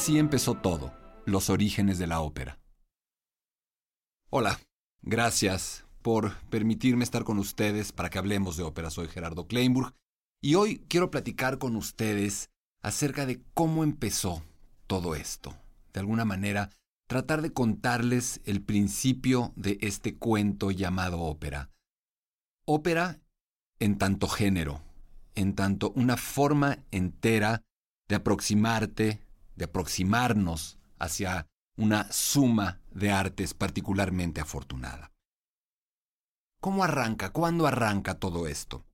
Así empezó todo, los orígenes de la ópera. Hola, gracias por permitirme estar con ustedes para que hablemos de ópera. Soy Gerardo Kleinburg y hoy quiero platicar con ustedes acerca de cómo empezó todo esto. De alguna manera, tratar de contarles el principio de este cuento llamado ópera. Ópera en tanto género, en tanto una forma entera de aproximarte, de aproximarnos hacia una suma de artes particularmente afortunada. ¿Cómo arranca? ¿Cuándo arranca todo esto?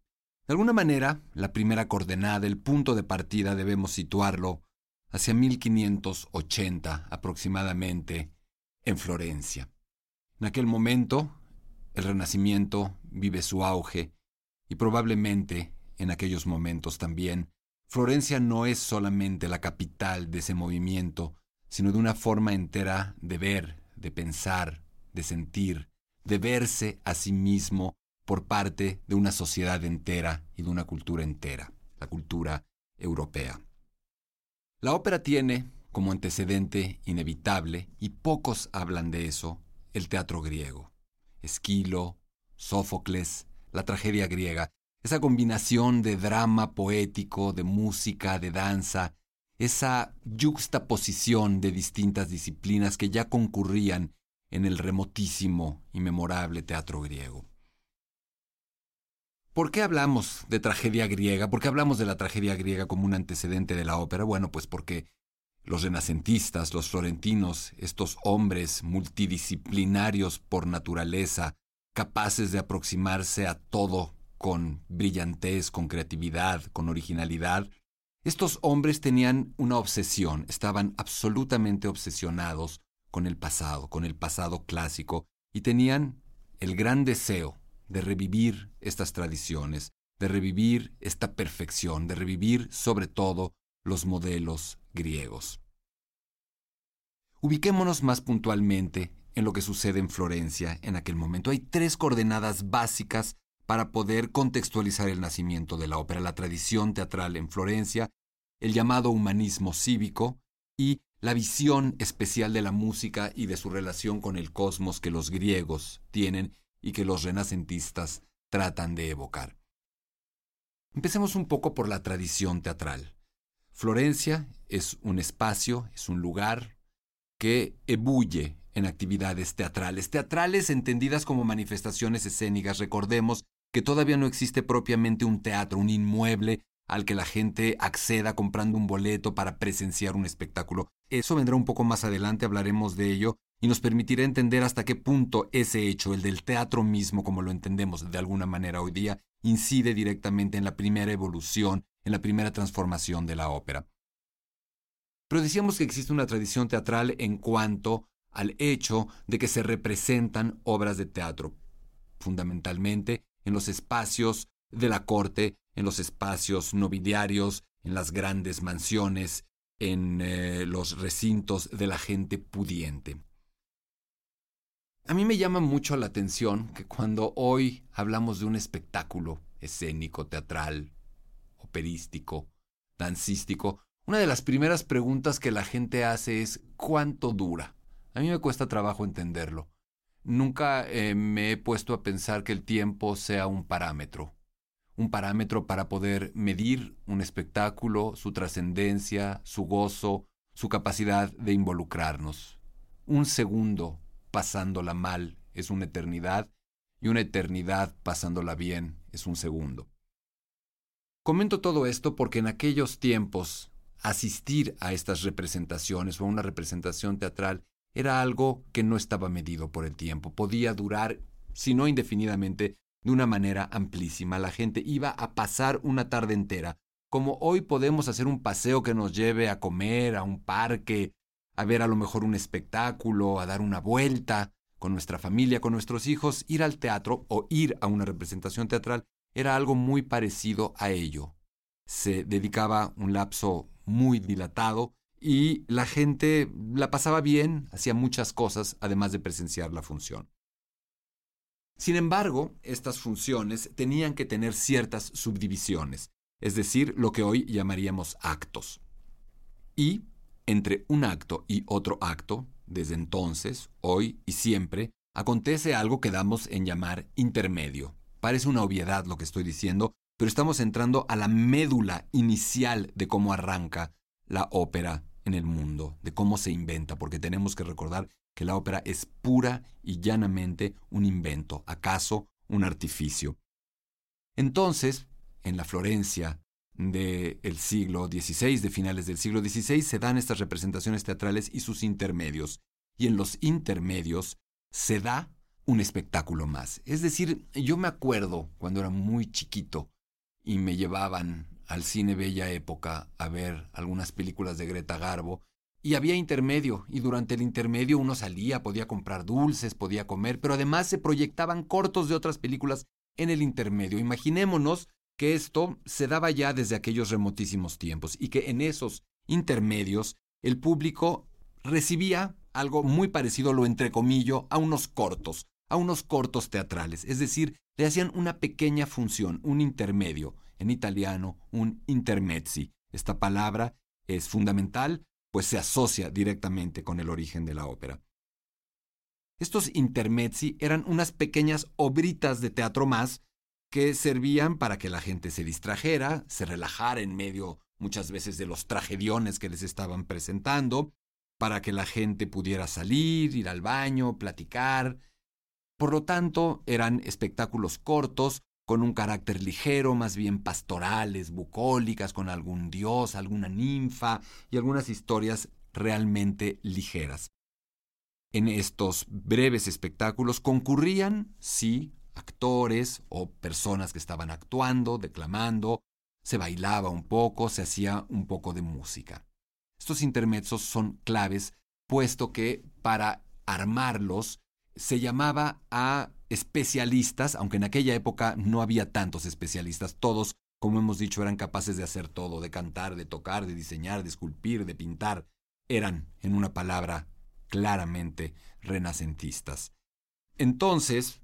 De alguna manera, la primera coordenada, el punto de partida, debemos situarlo hacia 1580 aproximadamente en Florencia. En aquel momento, el Renacimiento vive su auge y probablemente en aquellos momentos también Florencia no es solamente la capital de ese movimiento, sino de una forma entera de ver, de pensar, de sentir, de verse a sí mismo por parte de una sociedad entera y de una cultura entera, la cultura europea. La ópera tiene como antecedente inevitable, y pocos hablan de eso, el teatro griego. Esquilo, Sófocles, la tragedia griega, esa combinación de drama poético, de música, de danza, esa yuxtaposición de distintas disciplinas que ya concurrían en el remotísimo y memorable teatro griego. ¿Por qué hablamos de tragedia griega? ¿Por qué hablamos de la tragedia griega como un antecedente de la ópera? Bueno, pues porque los renacentistas, los florentinos, estos hombres multidisciplinarios por naturaleza, capaces de aproximarse a todo con brillantez, con creatividad, con originalidad, estos hombres tenían una obsesión, estaban absolutamente obsesionados con el pasado, con el pasado clásico, y tenían el gran deseo de revivir estas tradiciones, de revivir esta perfección, de revivir sobre todo los modelos griegos. Ubiquémonos más puntualmente en lo que sucede en Florencia en aquel momento. Hay tres coordenadas básicas para poder contextualizar el nacimiento de la ópera, la tradición teatral en Florencia, el llamado humanismo cívico y la visión especial de la música y de su relación con el cosmos que los griegos tienen y que los renacentistas tratan de evocar. Empecemos un poco por la tradición teatral. Florencia es un espacio, es un lugar que ebulle en actividades teatrales, teatrales entendidas como manifestaciones escénicas. Recordemos que todavía no existe propiamente un teatro, un inmueble al que la gente acceda comprando un boleto para presenciar un espectáculo. Eso vendrá un poco más adelante, hablaremos de ello, y nos permitirá entender hasta qué punto ese hecho, el del teatro mismo como lo entendemos de alguna manera hoy día, incide directamente en la primera evolución, en la primera transformación de la ópera. Pero decíamos que existe una tradición teatral en cuanto al hecho de que se representan obras de teatro, fundamentalmente en los espacios de la corte, en los espacios nobiliarios, en las grandes mansiones, en eh, los recintos de la gente pudiente. A mí me llama mucho la atención que cuando hoy hablamos de un espectáculo escénico, teatral, operístico, dancístico, una de las primeras preguntas que la gente hace es ¿cuánto dura? A mí me cuesta trabajo entenderlo. Nunca eh, me he puesto a pensar que el tiempo sea un parámetro, un parámetro para poder medir un espectáculo, su trascendencia, su gozo, su capacidad de involucrarnos. Un segundo pasándola mal es una eternidad y una eternidad pasándola bien es un segundo. Comento todo esto porque en aquellos tiempos asistir a estas representaciones o a una representación teatral era algo que no estaba medido por el tiempo, podía durar, si no indefinidamente, de una manera amplísima. La gente iba a pasar una tarde entera, como hoy podemos hacer un paseo que nos lleve a comer, a un parque, a ver a lo mejor un espectáculo, a dar una vuelta con nuestra familia, con nuestros hijos, ir al teatro o ir a una representación teatral era algo muy parecido a ello. Se dedicaba un lapso muy dilatado y la gente la pasaba bien, hacía muchas cosas, además de presenciar la función. Sin embargo, estas funciones tenían que tener ciertas subdivisiones, es decir, lo que hoy llamaríamos actos. Y entre un acto y otro acto, desde entonces, hoy y siempre, acontece algo que damos en llamar intermedio. Parece una obviedad lo que estoy diciendo, pero estamos entrando a la médula inicial de cómo arranca la ópera en el mundo, de cómo se inventa, porque tenemos que recordar que la ópera es pura y llanamente un invento, acaso un artificio. Entonces, en la Florencia del siglo XVI, de finales del siglo XVI, se dan estas representaciones teatrales y sus intermedios. Y en los intermedios se da un espectáculo más. Es decir, yo me acuerdo cuando era muy chiquito y me llevaban al cine Bella Época a ver algunas películas de Greta Garbo y había intermedio y durante el intermedio uno salía, podía comprar dulces, podía comer, pero además se proyectaban cortos de otras películas en el intermedio. Imaginémonos que esto se daba ya desde aquellos remotísimos tiempos y que en esos intermedios el público recibía algo muy parecido, lo entrecomillo, a unos cortos, a unos cortos teatrales, es decir, le hacían una pequeña función, un intermedio, en italiano un intermezzi. Esta palabra es fundamental, pues se asocia directamente con el origen de la ópera. Estos intermezzi eran unas pequeñas obritas de teatro más que servían para que la gente se distrajera, se relajara en medio muchas veces de los tragediones que les estaban presentando, para que la gente pudiera salir, ir al baño, platicar. Por lo tanto, eran espectáculos cortos, con un carácter ligero, más bien pastorales, bucólicas, con algún dios, alguna ninfa y algunas historias realmente ligeras. En estos breves espectáculos concurrían, sí, actores o personas que estaban actuando, declamando, se bailaba un poco, se hacía un poco de música. Estos intermedios son claves, puesto que para armarlos se llamaba a especialistas, aunque en aquella época no había tantos especialistas, todos, como hemos dicho, eran capaces de hacer todo, de cantar, de tocar, de diseñar, de esculpir, de pintar, eran, en una palabra, claramente renacentistas. Entonces,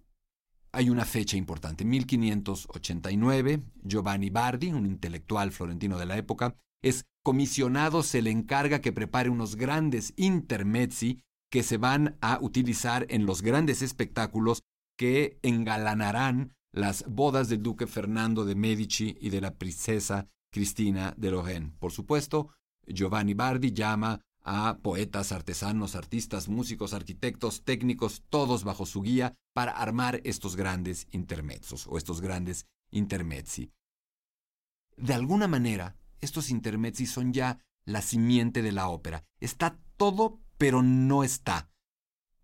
hay una fecha importante, 1589, Giovanni Bardi, un intelectual florentino de la época, es comisionado, se le encarga que prepare unos grandes intermezzi que se van a utilizar en los grandes espectáculos que engalanarán las bodas del duque Fernando de Medici y de la princesa Cristina de Lorraine. Por supuesto, Giovanni Bardi llama a poetas, artesanos, artistas, músicos, arquitectos, técnicos, todos bajo su guía para armar estos grandes intermezos o estos grandes intermezzi. De alguna manera, estos intermezzi son ya la simiente de la ópera. Está todo, pero no está.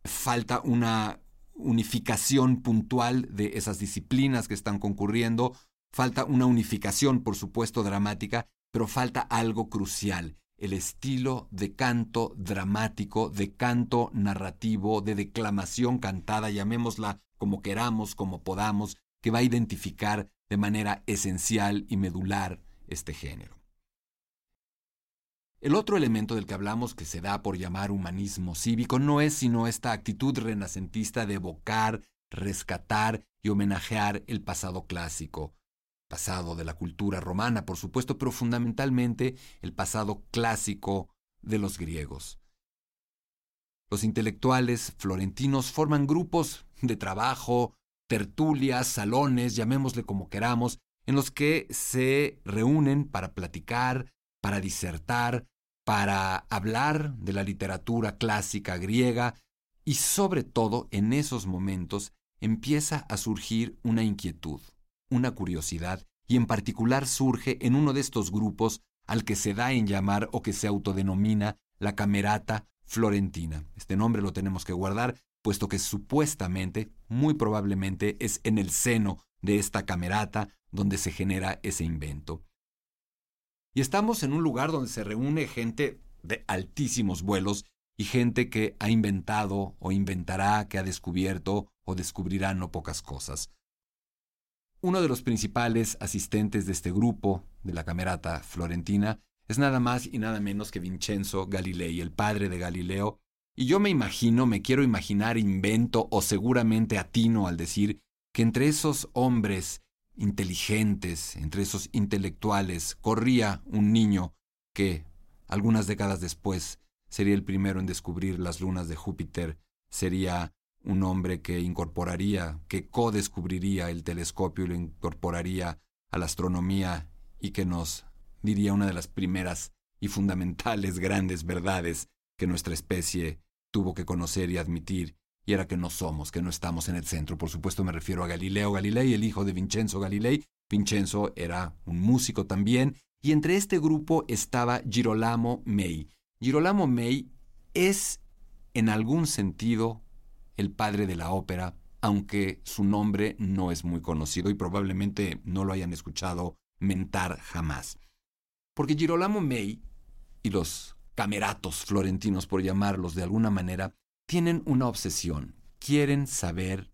Falta una unificación puntual de esas disciplinas que están concurriendo, falta una unificación, por supuesto, dramática, pero falta algo crucial, el estilo de canto dramático, de canto narrativo, de declamación cantada, llamémosla como queramos, como podamos, que va a identificar de manera esencial y medular este género. El otro elemento del que hablamos que se da por llamar humanismo cívico no es sino esta actitud renacentista de evocar, rescatar y homenajear el pasado clásico, pasado de la cultura romana, por supuesto, pero fundamentalmente el pasado clásico de los griegos. Los intelectuales florentinos forman grupos de trabajo, tertulias, salones, llamémosle como queramos, en los que se reúnen para platicar, para disertar, para hablar de la literatura clásica griega y sobre todo en esos momentos empieza a surgir una inquietud una curiosidad y en particular surge en uno de estos grupos al que se da en llamar o que se autodenomina la camerata Florentina. Este nombre lo tenemos que guardar, puesto que supuestamente, muy probablemente, es en el seno de esta camerata donde se genera ese invento. Y estamos en un lugar donde se reúne gente de altísimos vuelos y gente que ha inventado o inventará, que ha descubierto o descubrirá no pocas cosas. Uno de los principales asistentes de este grupo, de la camerata florentina, es nada más y nada menos que Vincenzo Galilei, el padre de Galileo, y yo me imagino, me quiero imaginar, invento o seguramente atino al decir que entre esos hombres inteligentes, entre esos intelectuales, corría un niño que, algunas décadas después, sería el primero en descubrir las lunas de Júpiter, sería un hombre que incorporaría, que co-descubriría el telescopio y lo incorporaría a la astronomía y que nos diría una de las primeras y fundamentales grandes verdades que nuestra especie tuvo que conocer y admitir y era que no somos, que no estamos en el centro. Por supuesto me refiero a Galileo Galilei, el hijo de Vincenzo Galilei. Vincenzo era un músico también, y entre este grupo estaba Girolamo May. Girolamo May es, en algún sentido, el padre de la ópera, aunque su nombre no es muy conocido y probablemente no lo hayan escuchado mentar jamás. Porque Girolamo May y los cameratos florentinos, por llamarlos de alguna manera, tienen una obsesión, quieren saber,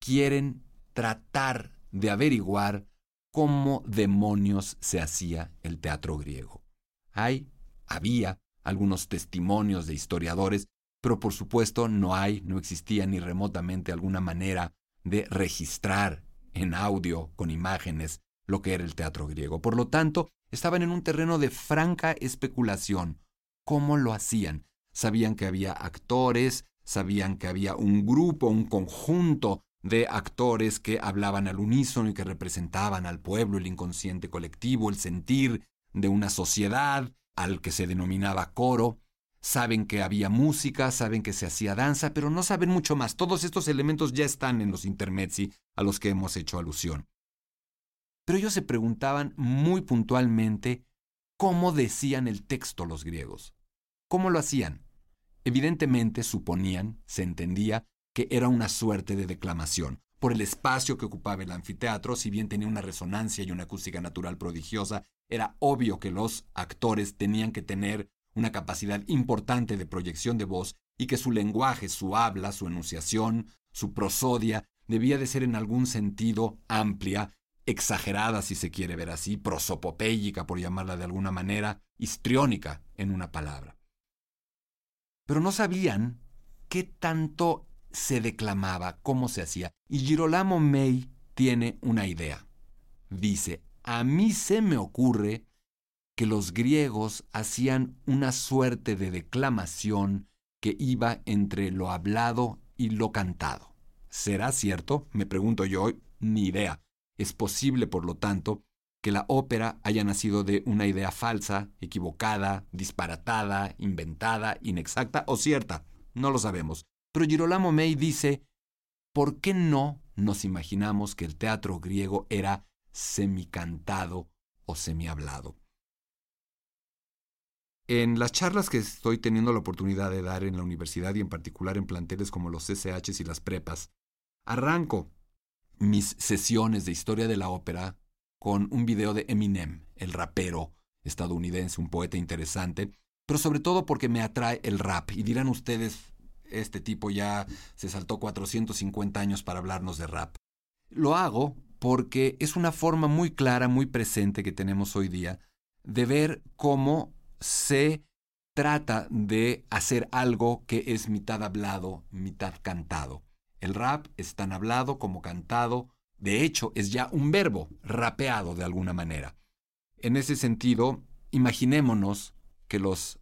quieren tratar de averiguar cómo demonios se hacía el teatro griego. Hay, había algunos testimonios de historiadores, pero por supuesto no hay, no existía ni remotamente alguna manera de registrar en audio, con imágenes, lo que era el teatro griego. Por lo tanto, estaban en un terreno de franca especulación. ¿Cómo lo hacían? Sabían que había actores, sabían que había un grupo, un conjunto de actores que hablaban al unísono y que representaban al pueblo, el inconsciente colectivo, el sentir de una sociedad, al que se denominaba coro. Saben que había música, saben que se hacía danza, pero no saben mucho más. Todos estos elementos ya están en los intermezzi a los que hemos hecho alusión. Pero ellos se preguntaban muy puntualmente cómo decían el texto los griegos. ¿Cómo lo hacían? Evidentemente suponían, se entendía, que era una suerte de declamación. Por el espacio que ocupaba el anfiteatro, si bien tenía una resonancia y una acústica natural prodigiosa, era obvio que los actores tenían que tener una capacidad importante de proyección de voz y que su lenguaje, su habla, su enunciación, su prosodia, debía de ser en algún sentido amplia, exagerada si se quiere ver así, prosopopéyica por llamarla de alguna manera, histriónica en una palabra pero no sabían qué tanto se declamaba, cómo se hacía. Y Girolamo May tiene una idea. Dice, a mí se me ocurre que los griegos hacían una suerte de declamación que iba entre lo hablado y lo cantado. ¿Será cierto? Me pregunto yo, ni idea. Es posible, por lo tanto, que la ópera haya nacido de una idea falsa, equivocada, disparatada, inventada, inexacta o cierta. No lo sabemos. Pero Girolamo May dice, ¿por qué no nos imaginamos que el teatro griego era semicantado o semihablado? En las charlas que estoy teniendo la oportunidad de dar en la universidad y en particular en planteles como los SHs y las prepas, arranco mis sesiones de historia de la ópera con un video de Eminem, el rapero estadounidense, un poeta interesante, pero sobre todo porque me atrae el rap. Y dirán ustedes, este tipo ya se saltó 450 años para hablarnos de rap. Lo hago porque es una forma muy clara, muy presente que tenemos hoy día de ver cómo se trata de hacer algo que es mitad hablado, mitad cantado. El rap es tan hablado como cantado, de hecho, es ya un verbo, rapeado de alguna manera. En ese sentido, imaginémonos que los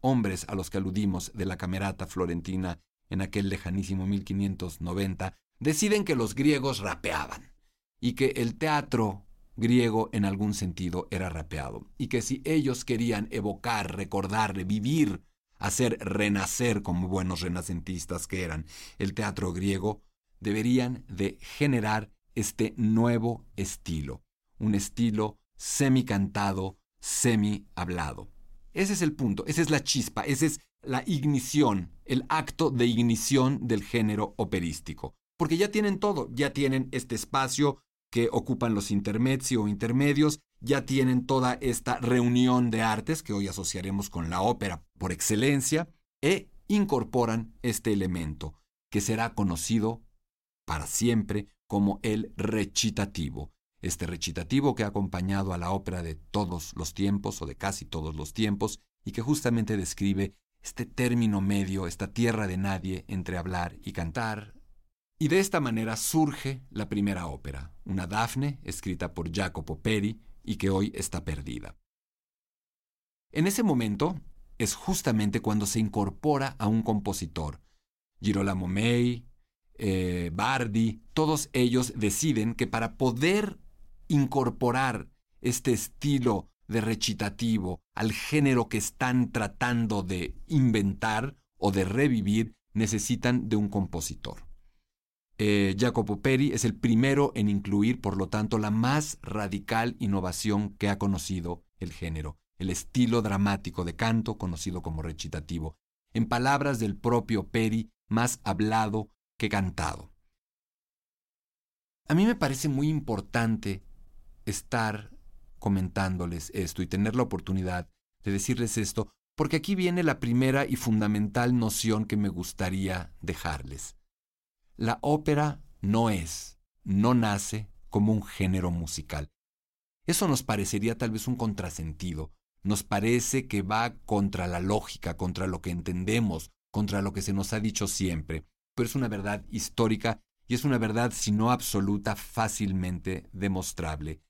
hombres a los que aludimos de la camerata florentina en aquel lejanísimo 1590 deciden que los griegos rapeaban y que el teatro griego en algún sentido era rapeado y que si ellos querían evocar, recordar, revivir, hacer renacer como buenos renacentistas que eran el teatro griego, deberían de generar este nuevo estilo, un estilo semi-cantado, semi-hablado. Ese es el punto, esa es la chispa, ese es la ignición, el acto de ignición del género operístico. Porque ya tienen todo, ya tienen este espacio que ocupan los intermezzi o intermedios, ya tienen toda esta reunión de artes que hoy asociaremos con la ópera por excelencia, e incorporan este elemento, que será conocido para siempre como el recitativo. Este recitativo que ha acompañado a la ópera de todos los tiempos o de casi todos los tiempos y que justamente describe este término medio, esta tierra de nadie entre hablar y cantar. Y de esta manera surge la primera ópera, una Dafne escrita por Jacopo Peri y que hoy está perdida. En ese momento es justamente cuando se incorpora a un compositor. Girolamo May, eh, Bardi, todos ellos deciden que para poder incorporar este estilo de recitativo al género que están tratando de inventar o de revivir, necesitan de un compositor. Eh, Jacopo Peri es el primero en incluir, por lo tanto, la más radical innovación que ha conocido el género, el estilo dramático de canto conocido como recitativo, en palabras del propio Peri, más hablado cantado. A mí me parece muy importante estar comentándoles esto y tener la oportunidad de decirles esto, porque aquí viene la primera y fundamental noción que me gustaría dejarles. La ópera no es, no nace como un género musical. Eso nos parecería tal vez un contrasentido, nos parece que va contra la lógica, contra lo que entendemos, contra lo que se nos ha dicho siempre, pero es una verdad histórica y es una verdad, si no absoluta, fácilmente demostrable.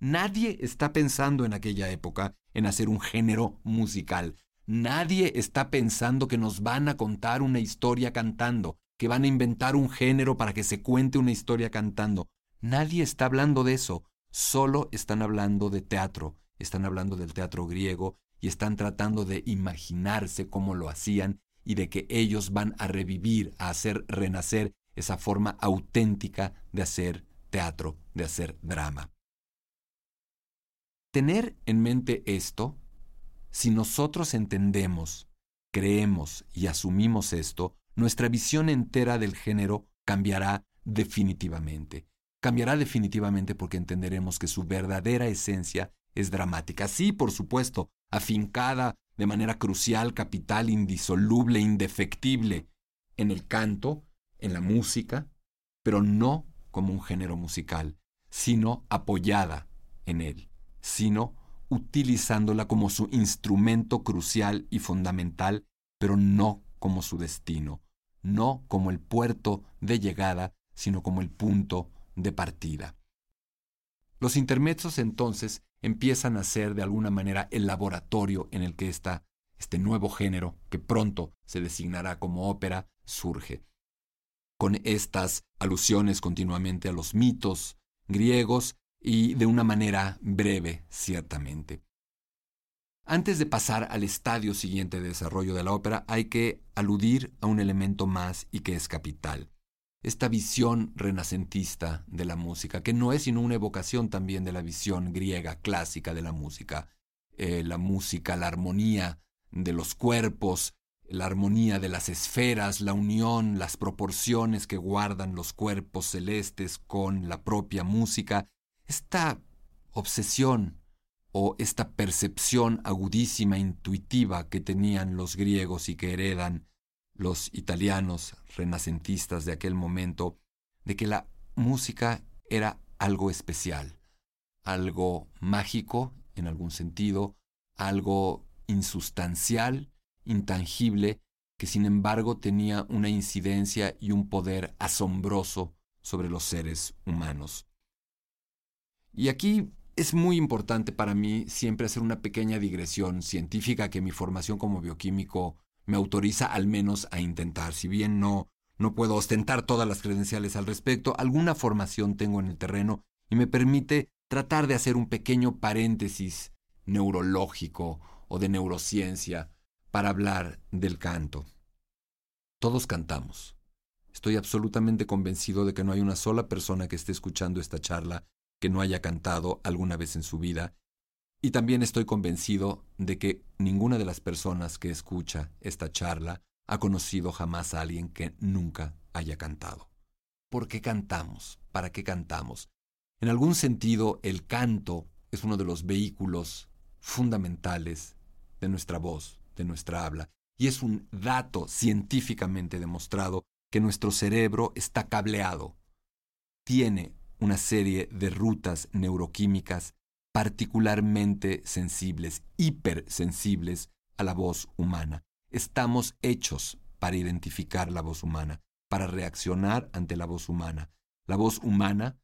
Nadie está pensando en aquella época en hacer un género musical. Nadie está pensando que nos van a contar una historia cantando, que van a inventar un género para que se cuente una historia cantando. Nadie está hablando de eso. Solo están hablando de teatro, están hablando del teatro griego y están tratando de imaginarse cómo lo hacían y de que ellos van a revivir, a hacer renacer esa forma auténtica de hacer teatro, de hacer drama. Tener en mente esto, si nosotros entendemos, creemos y asumimos esto, nuestra visión entera del género cambiará definitivamente. Cambiará definitivamente porque entenderemos que su verdadera esencia es dramática. Sí, por supuesto, afincada de manera crucial, capital, indisoluble, indefectible en el canto, en la música, pero no como un género musical, sino apoyada en él sino utilizándola como su instrumento crucial y fundamental, pero no como su destino, no como el puerto de llegada, sino como el punto de partida. Los intermedios entonces empiezan a ser de alguna manera el laboratorio en el que está este nuevo género, que pronto se designará como ópera, surge. Con estas alusiones continuamente a los mitos griegos y de una manera breve, ciertamente. Antes de pasar al estadio siguiente de desarrollo de la ópera, hay que aludir a un elemento más y que es capital. Esta visión renacentista de la música, que no es sino una evocación también de la visión griega clásica de la música. Eh, la música, la armonía de los cuerpos, la armonía de las esferas, la unión, las proporciones que guardan los cuerpos celestes con la propia música, esta obsesión o esta percepción agudísima, intuitiva que tenían los griegos y que heredan los italianos renacentistas de aquel momento, de que la música era algo especial, algo mágico en algún sentido, algo insustancial, intangible, que sin embargo tenía una incidencia y un poder asombroso sobre los seres humanos. Y aquí es muy importante para mí siempre hacer una pequeña digresión científica que mi formación como bioquímico me autoriza al menos a intentar. Si bien no, no puedo ostentar todas las credenciales al respecto, alguna formación tengo en el terreno y me permite tratar de hacer un pequeño paréntesis neurológico o de neurociencia para hablar del canto. Todos cantamos. Estoy absolutamente convencido de que no hay una sola persona que esté escuchando esta charla que no haya cantado alguna vez en su vida, Y también estoy convencido de que ninguna de las personas que escucha esta charla ha conocido jamás a alguien que nunca haya cantado. ¿Por qué cantamos? ¿Para qué cantamos? En algún sentido, el canto es uno de los vehículos fundamentales de nuestra voz, de nuestra habla, y es un dato científicamente demostrado que nuestro cerebro está cableado. Tiene una serie de rutas neuroquímicas particularmente sensibles, hipersensibles a la voz humana. Estamos hechos para identificar la voz humana, para reaccionar ante la voz humana. La voz humana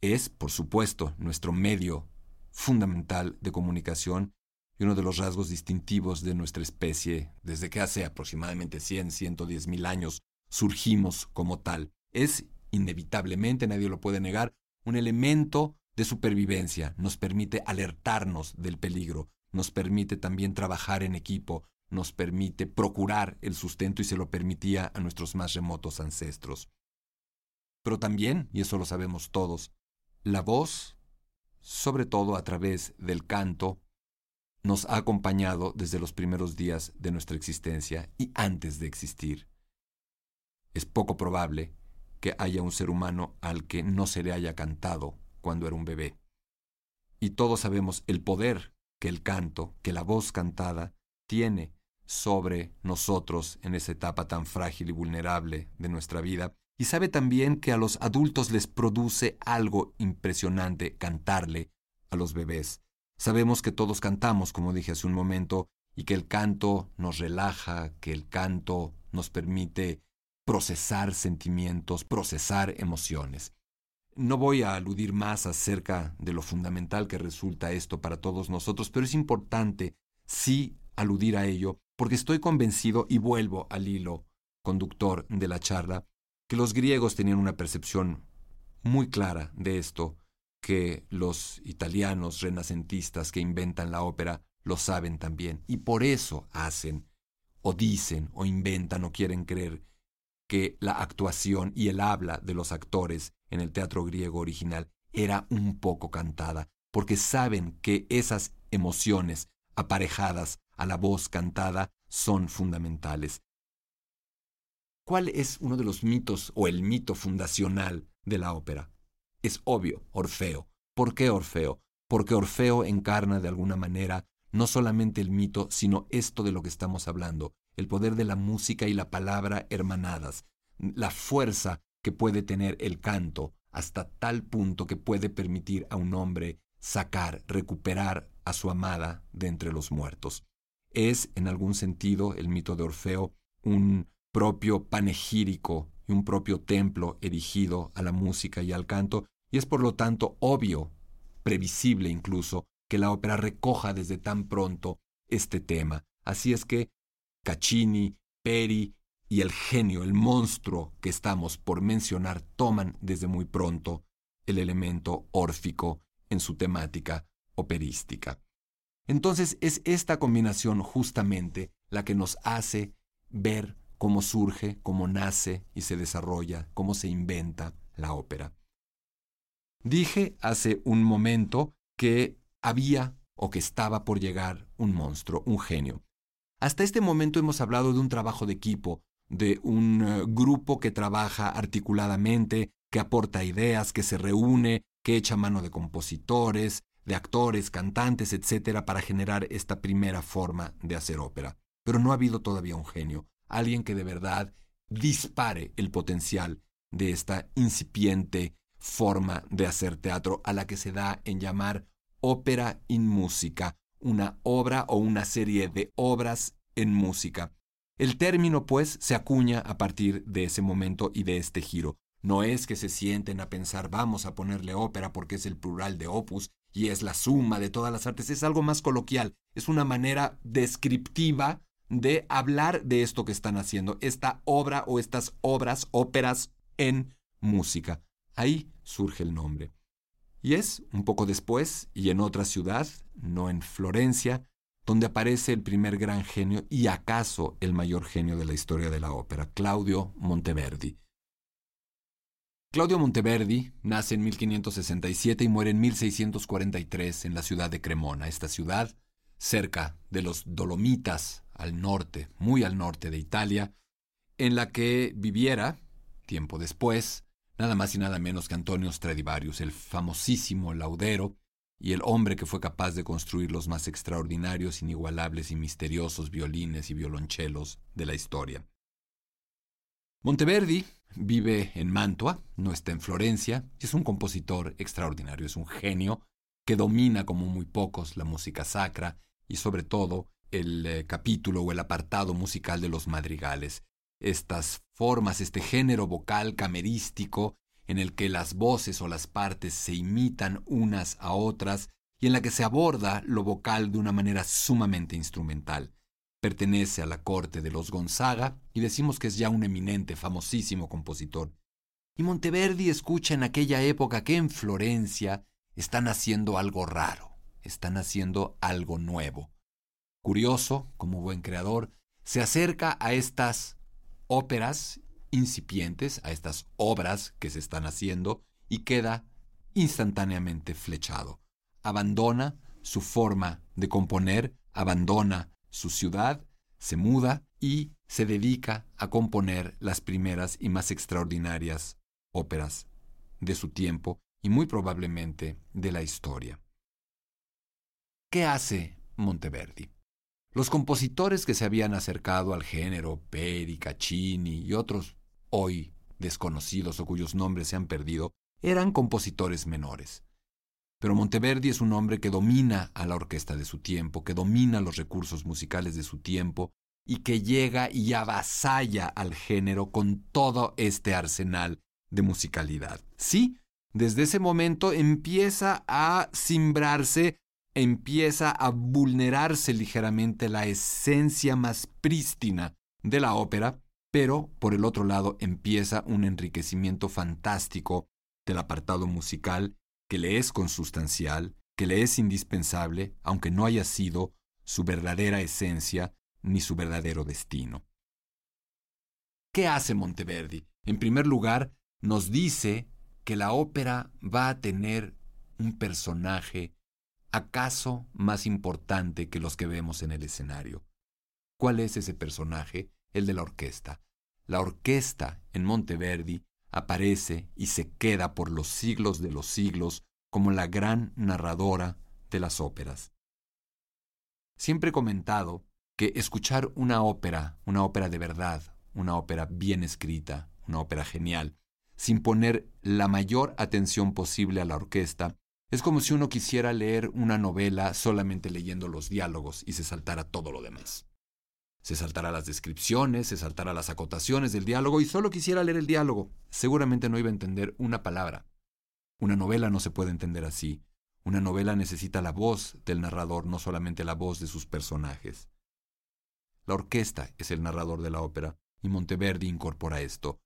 es, por supuesto, nuestro medio fundamental de comunicación y uno de los rasgos distintivos de nuestra especie desde que hace aproximadamente 100, 110 mil años surgimos como tal. Es inevitablemente, nadie lo puede negar, un elemento de supervivencia, nos permite alertarnos del peligro, nos permite también trabajar en equipo, nos permite procurar el sustento y se lo permitía a nuestros más remotos ancestros. Pero también, y eso lo sabemos todos, la voz, sobre todo a través del canto, nos ha acompañado desde los primeros días de nuestra existencia y antes de existir. Es poco probable que haya un ser humano al que no se le haya cantado cuando era un bebé. Y todos sabemos el poder que el canto, que la voz cantada, tiene sobre nosotros en esa etapa tan frágil y vulnerable de nuestra vida. Y sabe también que a los adultos les produce algo impresionante cantarle a los bebés. Sabemos que todos cantamos, como dije hace un momento, y que el canto nos relaja, que el canto nos permite procesar sentimientos, procesar emociones. No voy a aludir más acerca de lo fundamental que resulta esto para todos nosotros, pero es importante sí aludir a ello, porque estoy convencido, y vuelvo al hilo conductor de la charla, que los griegos tenían una percepción muy clara de esto, que los italianos renacentistas que inventan la ópera lo saben también, y por eso hacen, o dicen, o inventan, o quieren creer que la actuación y el habla de los actores en el teatro griego original era un poco cantada, porque saben que esas emociones aparejadas a la voz cantada son fundamentales. ¿Cuál es uno de los mitos o el mito fundacional de la ópera? Es obvio, Orfeo. ¿Por qué Orfeo? Porque Orfeo encarna de alguna manera no solamente el mito, sino esto de lo que estamos hablando, el poder de la música y la palabra hermanadas, la fuerza que puede tener el canto hasta tal punto que puede permitir a un hombre sacar, recuperar a su amada de entre los muertos. Es, en algún sentido, el mito de Orfeo un propio panegírico y un propio templo erigido a la música y al canto, y es por lo tanto obvio, previsible incluso, que la ópera recoja desde tan pronto este tema. Así es que Caccini, Peri y el genio, el monstruo que estamos por mencionar, toman desde muy pronto el elemento órfico en su temática operística. Entonces es esta combinación justamente la que nos hace ver cómo surge, cómo nace y se desarrolla, cómo se inventa la ópera. Dije hace un momento que había o que estaba por llegar un monstruo, un genio. Hasta este momento hemos hablado de un trabajo de equipo, de un eh, grupo que trabaja articuladamente, que aporta ideas, que se reúne, que echa mano de compositores, de actores, cantantes, etcétera, para generar esta primera forma de hacer ópera. Pero no ha habido todavía un genio, alguien que de verdad dispare el potencial de esta incipiente forma de hacer teatro a la que se da en llamar ópera in música, una obra o una serie de obras en música. El término, pues, se acuña a partir de ese momento y de este giro. No es que se sienten a pensar vamos a ponerle ópera porque es el plural de opus y es la suma de todas las artes, es algo más coloquial, es una manera descriptiva de hablar de esto que están haciendo, esta obra o estas obras, óperas en música. Ahí surge el nombre. Y es un poco después, y en otra ciudad, no en Florencia, donde aparece el primer gran genio y acaso el mayor genio de la historia de la ópera, Claudio Monteverdi. Claudio Monteverdi nace en 1567 y muere en 1643 en la ciudad de Cremona. Esta ciudad, cerca de los Dolomitas, al norte, muy al norte de Italia, en la que viviera, tiempo después, nada más y nada menos que Antonio Stradivarius, el famosísimo laudero y el hombre que fue capaz de construir los más extraordinarios, inigualables y misteriosos violines y violonchelos de la historia. Monteverdi vive en Mantua, no está en Florencia, es un compositor extraordinario, es un genio que domina como muy pocos la música sacra y sobre todo el eh, capítulo o el apartado musical de los madrigales. Estas formas, este género vocal camerístico en el que las voces o las partes se imitan unas a otras y en la que se aborda lo vocal de una manera sumamente instrumental pertenece a la corte de los Gonzaga y decimos que es ya un eminente, famosísimo compositor. Y Monteverdi escucha en aquella época que en Florencia están haciendo algo raro, están haciendo algo nuevo. Curioso, como buen creador, se acerca a estas óperas incipientes, a estas obras que se están haciendo, y queda instantáneamente flechado. Abandona su forma de componer, abandona su ciudad, se muda y se dedica a componer las primeras y más extraordinarias óperas de su tiempo y muy probablemente de la historia. ¿Qué hace Monteverdi? Los compositores que se habían acercado al género, Peri, Caccini y otros hoy desconocidos o cuyos nombres se han perdido, eran compositores menores. Pero Monteverdi es un hombre que domina a la orquesta de su tiempo, que domina los recursos musicales de su tiempo y que llega y avasalla al género con todo este arsenal de musicalidad. Sí, desde ese momento empieza a cimbrarse, empieza a vulnerarse ligeramente la esencia más prístina de la ópera, pero por el otro lado empieza un enriquecimiento fantástico del apartado musical que le es consustancial, que le es indispensable, aunque no haya sido su verdadera esencia ni su verdadero destino. ¿Qué hace Monteverdi? En primer lugar, nos dice que la ópera va a tener un personaje acaso más importante que los que vemos en el escenario. ¿Cuál es ese personaje? El de la orquesta. La orquesta en Monteverdi aparece y se queda por los siglos de los siglos como la gran narradora de las óperas. Siempre he comentado que escuchar una ópera, una ópera de verdad, una ópera bien escrita, una ópera genial, sin poner la mayor atención posible a la orquesta, es como si uno quisiera leer una novela solamente leyendo los diálogos y se saltara todo lo demás. Se saltará las descripciones, se saltará las acotaciones del diálogo y solo quisiera leer el diálogo. Seguramente no iba a entender una palabra. Una novela no se puede entender así. Una novela necesita la voz del narrador, no solamente la voz de sus personajes. La orquesta es el narrador de la ópera y Monteverdi incorpora esto.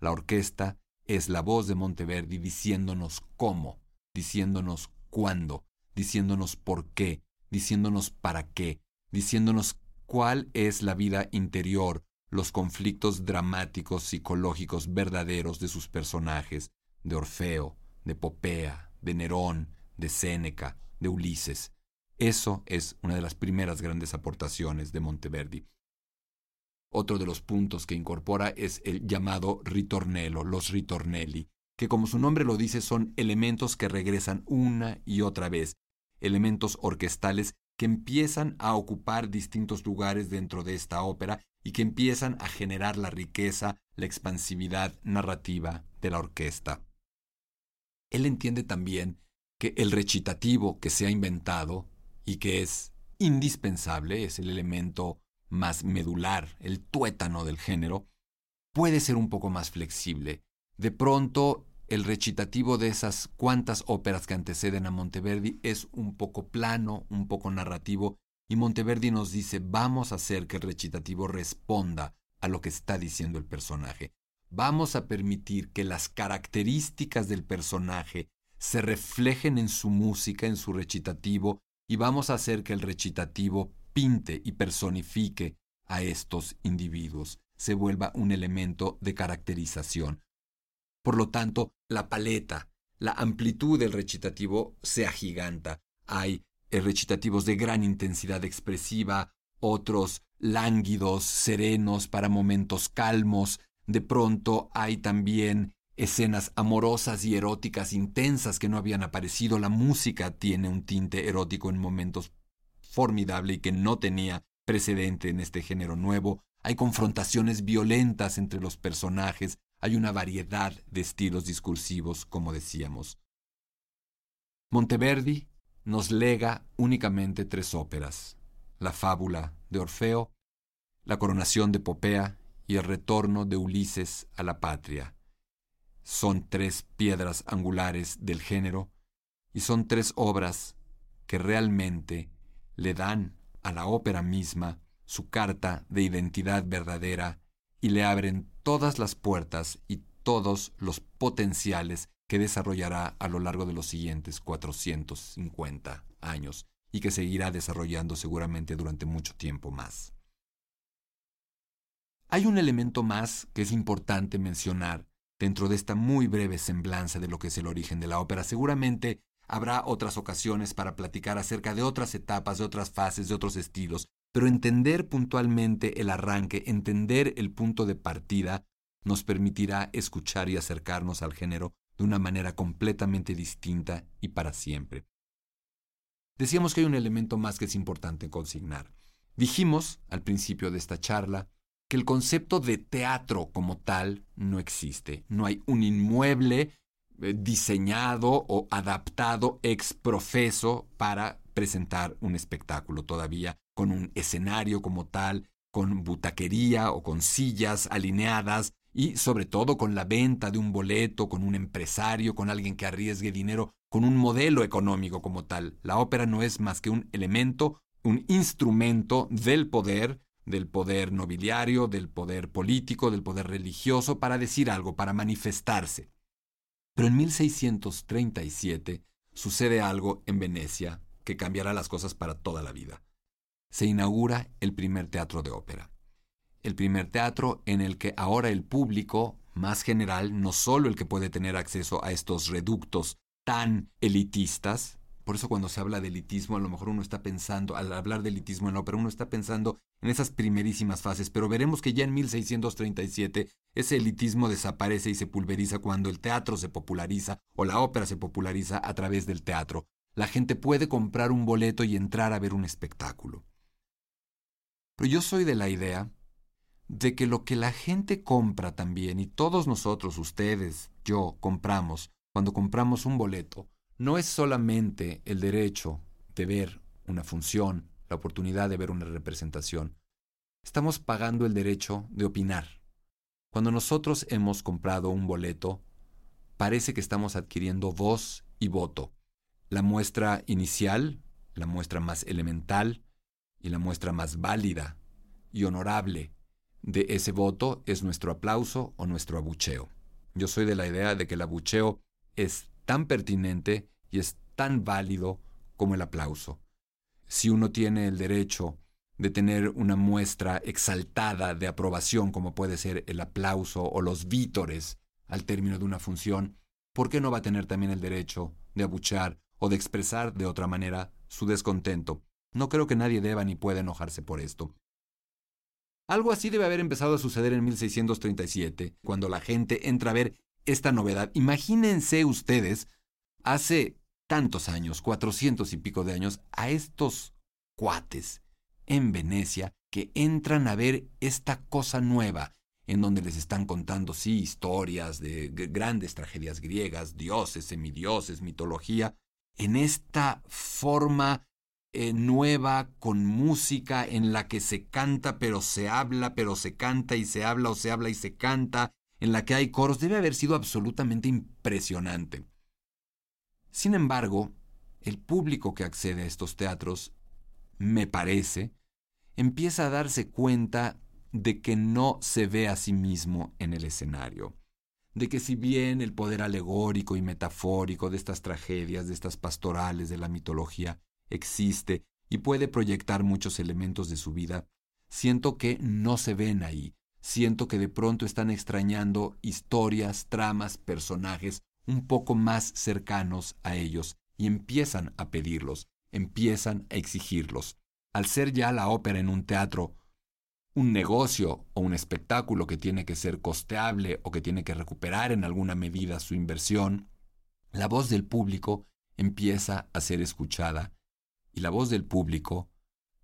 La orquesta es la voz de Monteverdi diciéndonos cómo, diciéndonos cuándo, diciéndonos por qué, diciéndonos para qué, diciéndonos cuál es la vida interior, los conflictos dramáticos psicológicos verdaderos de sus personajes, de Orfeo, de Popea, de Nerón, de Séneca, de Ulises. Eso es una de las primeras grandes aportaciones de Monteverdi. Otro de los puntos que incorpora es el llamado ritornello, los ritornelli, que como su nombre lo dice son elementos que regresan una y otra vez, elementos orquestales que empiezan a ocupar distintos lugares dentro de esta ópera y que empiezan a generar la riqueza, la expansividad narrativa de la orquesta. Él entiende también que el recitativo que se ha inventado y que es indispensable, es el elemento más medular, el tuétano del género, puede ser un poco más flexible. De pronto el recitativo de esas cuantas óperas que anteceden a Monteverdi es un poco plano, un poco narrativo, y Monteverdi nos dice vamos a hacer que el recitativo responda a lo que está diciendo el personaje. Vamos a permitir que las características del personaje se reflejen en su música, en su recitativo, y vamos a hacer que el recitativo pinte y personifique a estos individuos, se vuelva un elemento de caracterización. Por lo tanto, la paleta, la amplitud del recitativo se agiganta. Hay eh, recitativos de gran intensidad expresiva, otros lánguidos, serenos para momentos calmos. De pronto hay también escenas amorosas y eróticas intensas que no habían aparecido. La música tiene un tinte erótico en momentos formidable y que no tenía precedente en este género nuevo. Hay confrontaciones violentas entre los personajes, hay una variedad de estilos discursivos, como decíamos. Monteverdi nos lega únicamente tres óperas, la fábula de Orfeo, la coronación de Popea y el retorno de Ulises a la patria. Son tres piedras angulares del género y son tres obras que realmente le dan a la ópera misma su carta de identidad verdadera y le abren todas las puertas y todos los potenciales que desarrollará a lo largo de los siguientes 450 años y que seguirá desarrollando seguramente durante mucho tiempo más. Hay un elemento más que es importante mencionar dentro de esta muy breve semblanza de lo que es el origen de la ópera. Seguramente habrá otras ocasiones para platicar acerca de otras etapas, de otras fases, de otros estilos, pero entender puntualmente el arranque, entender el punto de partida, nos permitirá escuchar y acercarnos al género de una manera completamente distinta y para siempre. Decíamos que hay un elemento más que es importante consignar. Dijimos al principio de esta charla que el concepto de teatro como tal no existe. No hay un inmueble eh, diseñado o adaptado ex profeso para presentar un espectáculo todavía con un escenario como tal, con butaquería o con sillas alineadas y sobre todo con la venta de un boleto, con un empresario, con alguien que arriesgue dinero, con un modelo económico como tal. La ópera no es más que un elemento, un instrumento del poder, del poder nobiliario, del poder político, del poder religioso, para decir algo, para manifestarse. Pero en 1637 sucede algo en Venecia que cambiará las cosas para toda la vida se inaugura el primer teatro de ópera. El primer teatro en el que ahora el público, más general, no solo el que puede tener acceso a estos reductos tan elitistas, por eso cuando se habla de elitismo, a lo mejor uno está pensando, al hablar de elitismo en la ópera, uno está pensando en esas primerísimas fases, pero veremos que ya en 1637 ese elitismo desaparece y se pulveriza cuando el teatro se populariza o la ópera se populariza a través del teatro. La gente puede comprar un boleto y entrar a ver un espectáculo. Pero yo soy de la idea de que lo que la gente compra también, y todos nosotros, ustedes, yo, compramos, cuando compramos un boleto, no es solamente el derecho de ver una función, la oportunidad de ver una representación. Estamos pagando el derecho de opinar. Cuando nosotros hemos comprado un boleto, parece que estamos adquiriendo voz y voto. La muestra inicial, la muestra más elemental, y la muestra más válida y honorable de ese voto es nuestro aplauso o nuestro abucheo. Yo soy de la idea de que el abucheo es tan pertinente y es tan válido como el aplauso. Si uno tiene el derecho de tener una muestra exaltada de aprobación como puede ser el aplauso o los vítores al término de una función, ¿por qué no va a tener también el derecho de abuchear o de expresar de otra manera su descontento no creo que nadie deba ni pueda enojarse por esto. Algo así debe haber empezado a suceder en 1637, cuando la gente entra a ver esta novedad. Imagínense ustedes, hace tantos años, cuatrocientos y pico de años, a estos cuates en Venecia que entran a ver esta cosa nueva, en donde les están contando, sí, historias de grandes tragedias griegas, dioses, semidioses, mitología, en esta forma eh, nueva con música en la que se canta pero se habla, pero se canta y se habla o se habla y se canta, en la que hay coros, debe haber sido absolutamente impresionante. Sin embargo, el público que accede a estos teatros, me parece, empieza a darse cuenta de que no se ve a sí mismo en el escenario, de que si bien el poder alegórico y metafórico de estas tragedias, de estas pastorales de la mitología, existe y puede proyectar muchos elementos de su vida, siento que no se ven ahí. siento que de pronto están extrañando historias, tramas, personajes un poco más cercanos a ellos y empiezan a pedirlos, empiezan a exigirlos. Al ser ya la ópera en un teatro un negocio o un espectáculo que tiene que ser costeable o que tiene que recuperar en alguna medida su inversión, la voz del público empieza a ser escuchada y la voz del público,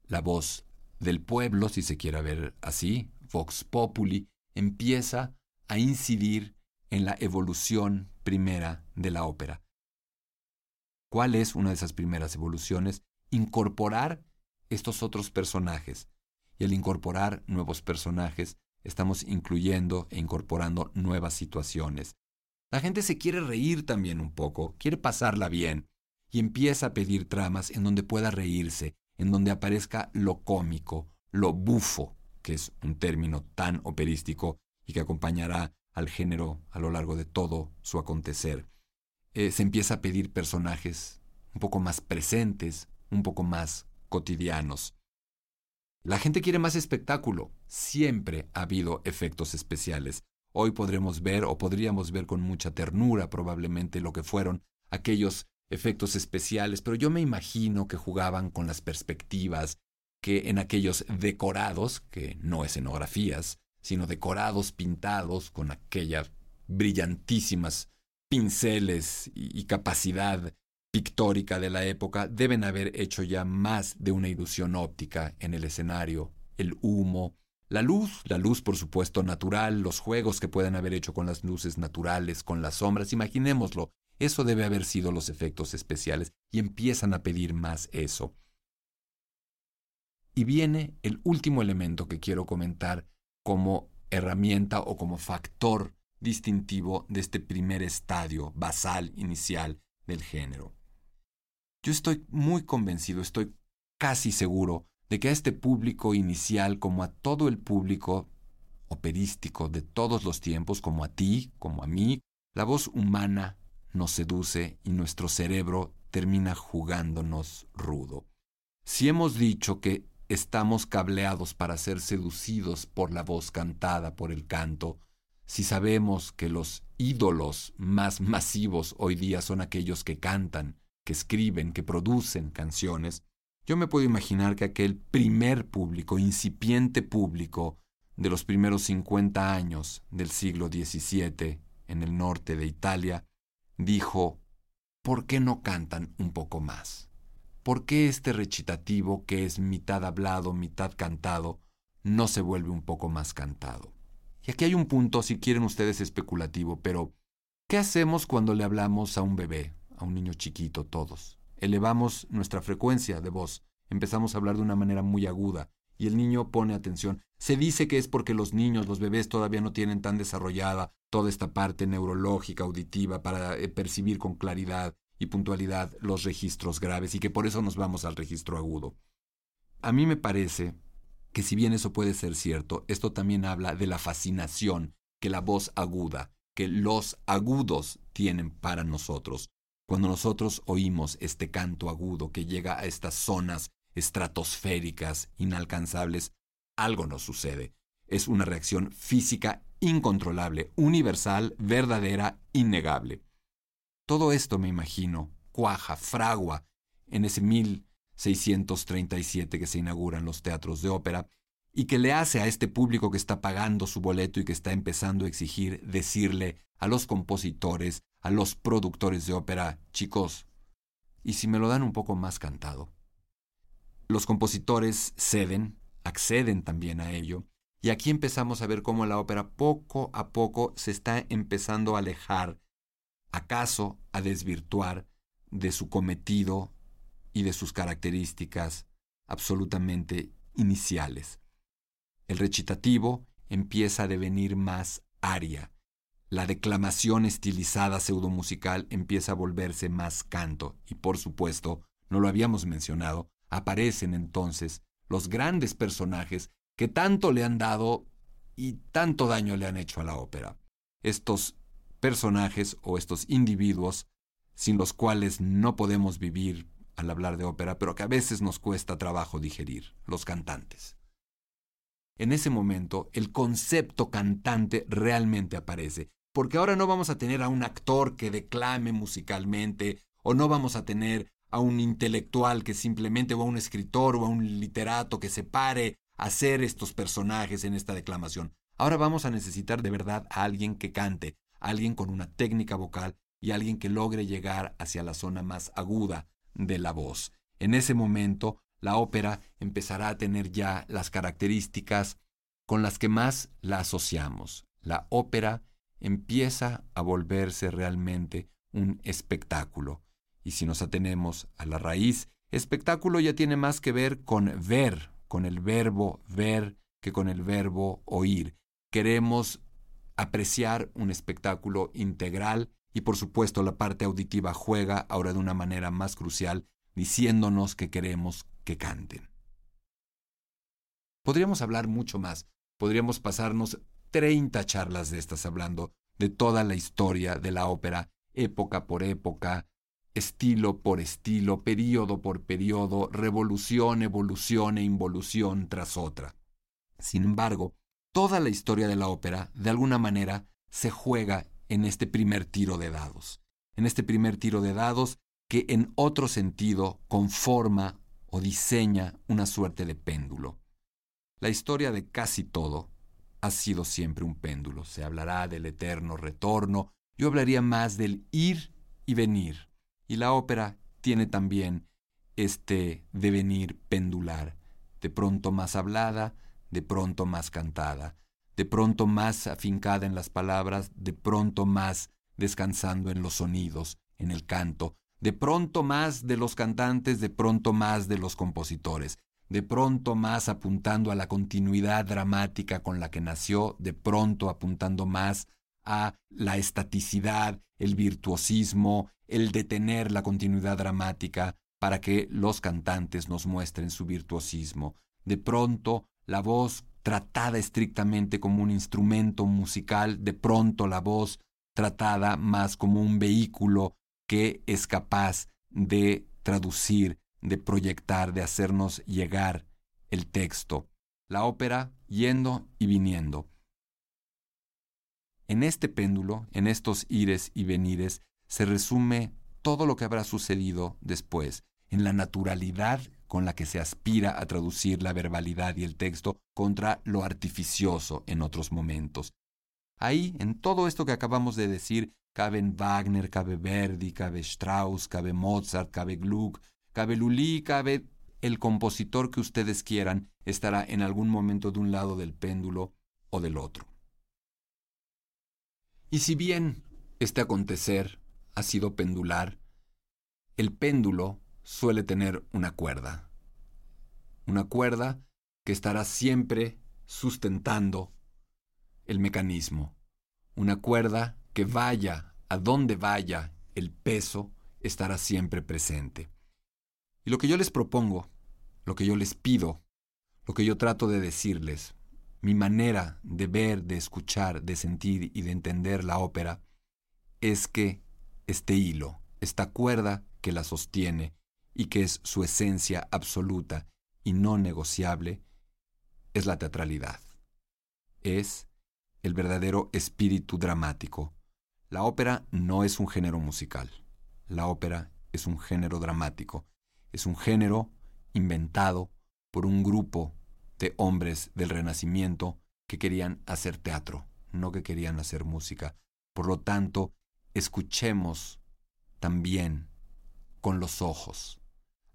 la voz del pueblo, si se quiere ver así, Vox Populi, empieza a incidir en la evolución primera de la ópera. ¿Cuál es una de esas primeras evoluciones? Incorporar estos otros personajes. Y al incorporar nuevos personajes, estamos incluyendo e incorporando nuevas situaciones. La gente se quiere reír también un poco, quiere pasarla bien, y empieza a pedir tramas en donde pueda reírse, en donde aparezca lo cómico, lo bufo, que es un término tan operístico y que acompañará al género a lo largo de todo su acontecer. Eh, se empieza a pedir personajes un poco más presentes, un poco más cotidianos. La gente quiere más espectáculo. Siempre ha habido efectos especiales. Hoy podremos ver o podríamos ver con mucha ternura probablemente lo que fueron aquellos efectos especiales, pero yo me imagino que jugaban con las perspectivas, que en aquellos decorados, que no escenografías, sino decorados pintados con aquellas brillantísimas pinceles y, capacidad pictórica de la época, deben haber hecho ya más de una ilusión óptica en el escenario, el humo, la luz, la luz por supuesto natural, los juegos que puedan haber hecho con las luces naturales, con las sombras, imaginémoslo, eso debe haber sido los efectos especiales y empiezan a pedir más eso. Y viene el último elemento que quiero comentar como herramienta o como factor distintivo de este primer estadio basal inicial del género. Yo estoy muy convencido, estoy casi seguro de que a este público inicial, como a todo el público operístico de todos los tiempos, como a ti, como a mí, la voz humana nos seduce y nuestro cerebro termina jugándonos rudo. Si hemos dicho que estamos cableados para ser seducidos por la voz cantada, por el canto, si sabemos que los ídolos más masivos hoy día son aquellos que cantan, que escriben, que producen canciones, yo me puedo imaginar que aquel primer público, incipiente público de los primeros 50 años del siglo XVII en el norte de Italia, dijo, ¿por qué no cantan un poco más? ¿por qué este recitativo, que es mitad hablado, mitad cantado, no se vuelve un poco más cantado? Y aquí hay un punto, si quieren ustedes, especulativo, pero ¿qué hacemos cuando le hablamos a un bebé, a un niño chiquito, todos? Elevamos nuestra frecuencia de voz, empezamos a hablar de una manera muy aguda, y el niño pone atención. Se dice que es porque los niños, los bebés todavía no tienen tan desarrollada toda esta parte neurológica, auditiva, para eh, percibir con claridad y puntualidad los registros graves y que por eso nos vamos al registro agudo. A mí me parece que si bien eso puede ser cierto, esto también habla de la fascinación que la voz aguda, que los agudos tienen para nosotros. Cuando nosotros oímos este canto agudo que llega a estas zonas estratosféricas, inalcanzables, algo nos sucede. Es una reacción física incontrolable, universal, verdadera, innegable. Todo esto me imagino, cuaja, fragua, en ese 1637 que se inauguran los teatros de ópera, y que le hace a este público que está pagando su boleto y que está empezando a exigir decirle a los compositores, a los productores de ópera, chicos, ¿y si me lo dan un poco más cantado? Los compositores ceden, acceden también a ello, y aquí empezamos a ver cómo la ópera poco a poco se está empezando a alejar acaso a desvirtuar de su cometido y de sus características absolutamente iniciales. El recitativo empieza a devenir más aria. La declamación estilizada pseudomusical empieza a volverse más canto y por supuesto, no lo habíamos mencionado, aparecen entonces los grandes personajes que tanto le han dado y tanto daño le han hecho a la ópera. Estos personajes o estos individuos sin los cuales no podemos vivir al hablar de ópera, pero que a veces nos cuesta trabajo digerir, los cantantes. en ese momento el concepto cantante realmente aparece. Porque ahora no vamos a tener a un actor que declame musicalmente, o no vamos a tener a un intelectual que simplemente, o a un escritor, o a un literato que se pare hacer estos personajes en esta declamación. Ahora vamos a necesitar de verdad a alguien que cante, alguien con una técnica vocal y alguien que logre llegar hacia la zona más aguda de la voz. En ese momento, la ópera empezará a tener ya las características con las que más la asociamos. La ópera empieza a volverse realmente un espectáculo. Y si nos atenemos a la raíz, espectáculo ya tiene más que ver con ver, con el verbo ver, que con el verbo oír. Queremos apreciar un espectáculo integral y por supuesto la parte auditiva juega ahora de una manera más crucial diciéndonos que queremos que canten. Podríamos hablar mucho más, podríamos pasarnos 30 charlas de estas hablando de toda la historia de la ópera, época por época, estilo por estilo, período por período, revolución, evolución e involución tras otra. Sin embargo, toda la historia de la ópera, de alguna manera, se juega en este primer tiro de dados. En este primer tiro de dados que en otro sentido conforma o diseña una suerte de péndulo. La historia de casi todo ha sido siempre un péndulo. Se hablará del eterno retorno, yo hablaría más del ir y venir. Y la ópera tiene también este devenir pendular, de pronto más hablada, de pronto más cantada, de pronto más afincada en las palabras, de pronto más descansando en los sonidos, en el canto, de pronto más de los cantantes, de pronto más de los compositores, de pronto más apuntando a la continuidad dramática con la que nació, de pronto apuntando más a la estaticidad, el virtuosismo, el detener la continuidad dramática para que los cantantes nos muestren su virtuosismo. De pronto la voz tratada estrictamente como un instrumento musical, de pronto la voz tratada más como un vehículo que es capaz de traducir, de proyectar, de hacernos llegar el texto. La ópera yendo y viniendo. En este péndulo, en estos ires y venires, se resume todo lo que habrá sucedido después, en la naturalidad con la que se aspira a traducir la verbalidad y el texto contra lo artificioso en otros momentos. Ahí, en todo esto que acabamos de decir, caben Wagner, cabe Verdi, cabe Strauss, cabe Mozart, cabe Gluck, cabe Lully, cabe el compositor que ustedes quieran, estará en algún momento de un lado del péndulo o del otro. Y si bien este acontecer ha sido pendular, el péndulo suele tener una cuerda. Una cuerda que estará siempre sustentando el mecanismo. Una cuerda que vaya a donde vaya el peso estará siempre presente. Y lo que yo les propongo, lo que yo les pido, lo que yo trato de decirles, mi manera de ver, de escuchar, de sentir y de entender la ópera, es que este hilo, esta cuerda que la sostiene, y que es su esencia absoluta y no negociable, es la teatralidad. Es el verdadero espíritu dramático. La ópera no es un género musical. La ópera es un género dramático. Es un género inventado por un grupo de hombres del Renacimiento que querían hacer teatro, no que querían hacer música. Por lo tanto, escuchemos también con los ojos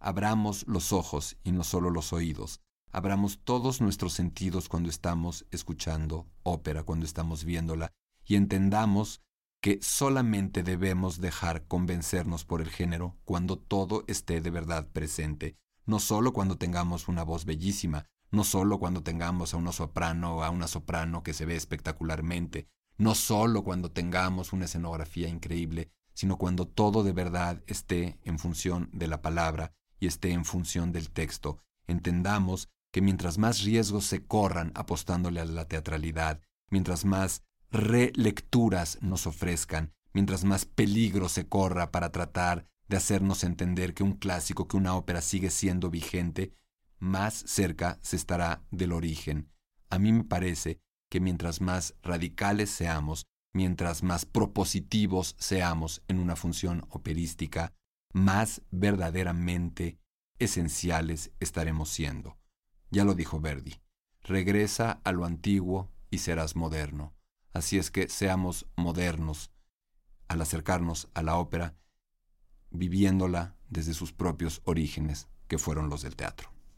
abramos los ojos y no solo los oídos. Abramos todos nuestros sentidos cuando estamos escuchando ópera, cuando estamos viéndola, y entendamos que solamente debemos dejar convencernos por el género cuando todo esté de verdad presente, no solo cuando tengamos una voz bellísima, no solo cuando tengamos a una soprano o a una soprano que se ve espectacularmente, no solo cuando tengamos una escenografía increíble, sino cuando todo de verdad esté en función de la palabra y esté en función del texto, entendamos que mientras más riesgos se corran apostándole a la teatralidad, mientras más relecturas nos ofrezcan, mientras más peligro se corra para tratar de hacernos entender que un clásico, que una ópera sigue siendo vigente, más cerca se estará del origen, A mí me parece que mientras más radicales seamos, mientras más propositivos seamos en una función operística, más verdaderamente esenciales estaremos siendo. Ya lo dijo Verdi, regresa a lo antiguo y serás moderno. Así es que seamos modernos al acercarnos a la ópera, viviéndola desde sus propios orígenes, que fueron los del teatro.